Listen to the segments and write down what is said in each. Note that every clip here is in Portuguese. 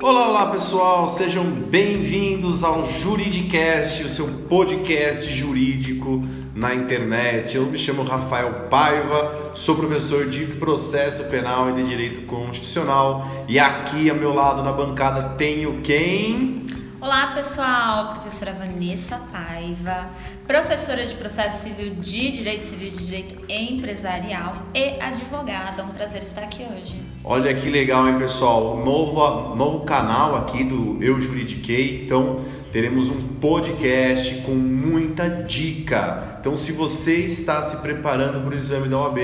Olá, olá pessoal, sejam bem-vindos ao Juridicast, o seu podcast jurídico na internet. Eu me chamo Rafael Paiva, sou professor de processo penal e de direito constitucional e aqui ao meu lado na bancada tenho quem? Olá pessoal, professora Vanessa Paiva, professora de processo civil de direito civil de direito empresarial e advogada. Um prazer estar aqui hoje. Olha que legal, hein, pessoal? Novo, novo canal aqui do Eu Juridiquei. Então, teremos um podcast com muita dica. Então, se você está se preparando para o exame da OAB,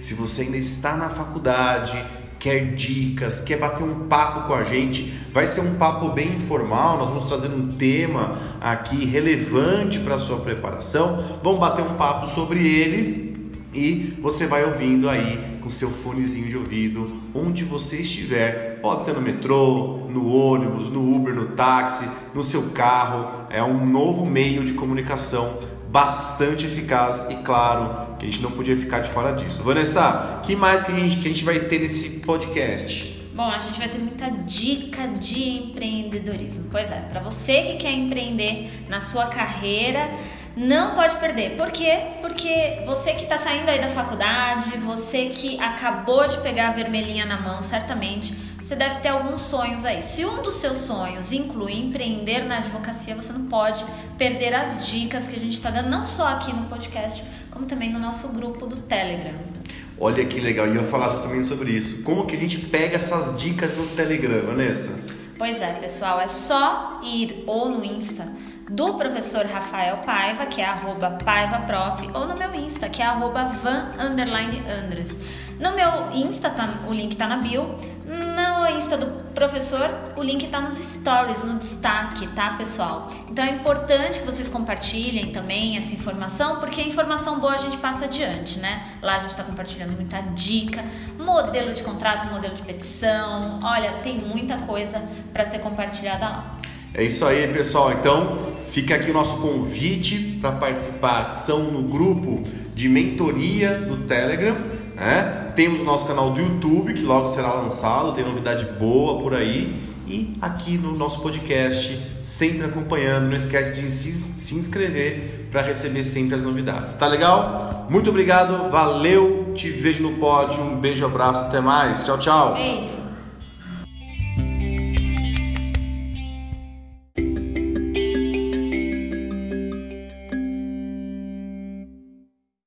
se você ainda está na faculdade, quer dicas, quer bater um papo com a gente, vai ser um papo bem informal. Nós vamos trazer um tema aqui relevante para a sua preparação. Vamos bater um papo sobre ele e você vai ouvindo aí com seu fonezinho de ouvido, onde você estiver. Pode ser no metrô, no ônibus, no Uber, no táxi, no seu carro. É um novo meio de comunicação bastante eficaz e claro que a gente não podia ficar de fora disso. Vanessa, que mais que a gente, que a gente vai ter nesse podcast? Bom, a gente vai ter muita dica de empreendedorismo. Pois é, para você que quer empreender na sua carreira, não pode perder. Por quê? Porque você que está saindo aí da faculdade, você que acabou de pegar a vermelhinha na mão, certamente você deve ter alguns sonhos aí. Se um dos seus sonhos inclui empreender na advocacia, você não pode perder as dicas que a gente está dando, não só aqui no podcast, como também no nosso grupo do Telegram. Olha que legal, e eu ia falar justamente sobre isso. Como que a gente pega essas dicas no Telegram, Vanessa? Pois é, pessoal, é só ir ou no Insta do professor Rafael Paiva, que é arroba paivaprof, ou no meu Insta, que é arroba van Andres. No meu Insta, tá, o link tá na bio. Insta do professor, o link tá nos stories, no destaque, tá, pessoal? Então é importante que vocês compartilhem também essa informação, porque a informação boa a gente passa adiante, né? Lá a gente tá compartilhando muita dica, modelo de contrato, modelo de petição. Olha, tem muita coisa para ser compartilhada lá. É isso aí, pessoal. Então, fica aqui o nosso convite para participação no grupo de mentoria do Telegram. Né? Temos o nosso canal do YouTube, que logo será lançado, tem novidade boa por aí. E aqui no nosso podcast, sempre acompanhando. Não esquece de se, se inscrever para receber sempre as novidades. Tá legal? Muito obrigado, valeu, te vejo no pódio. Um beijo, abraço, até mais. Tchau, tchau. Beijo.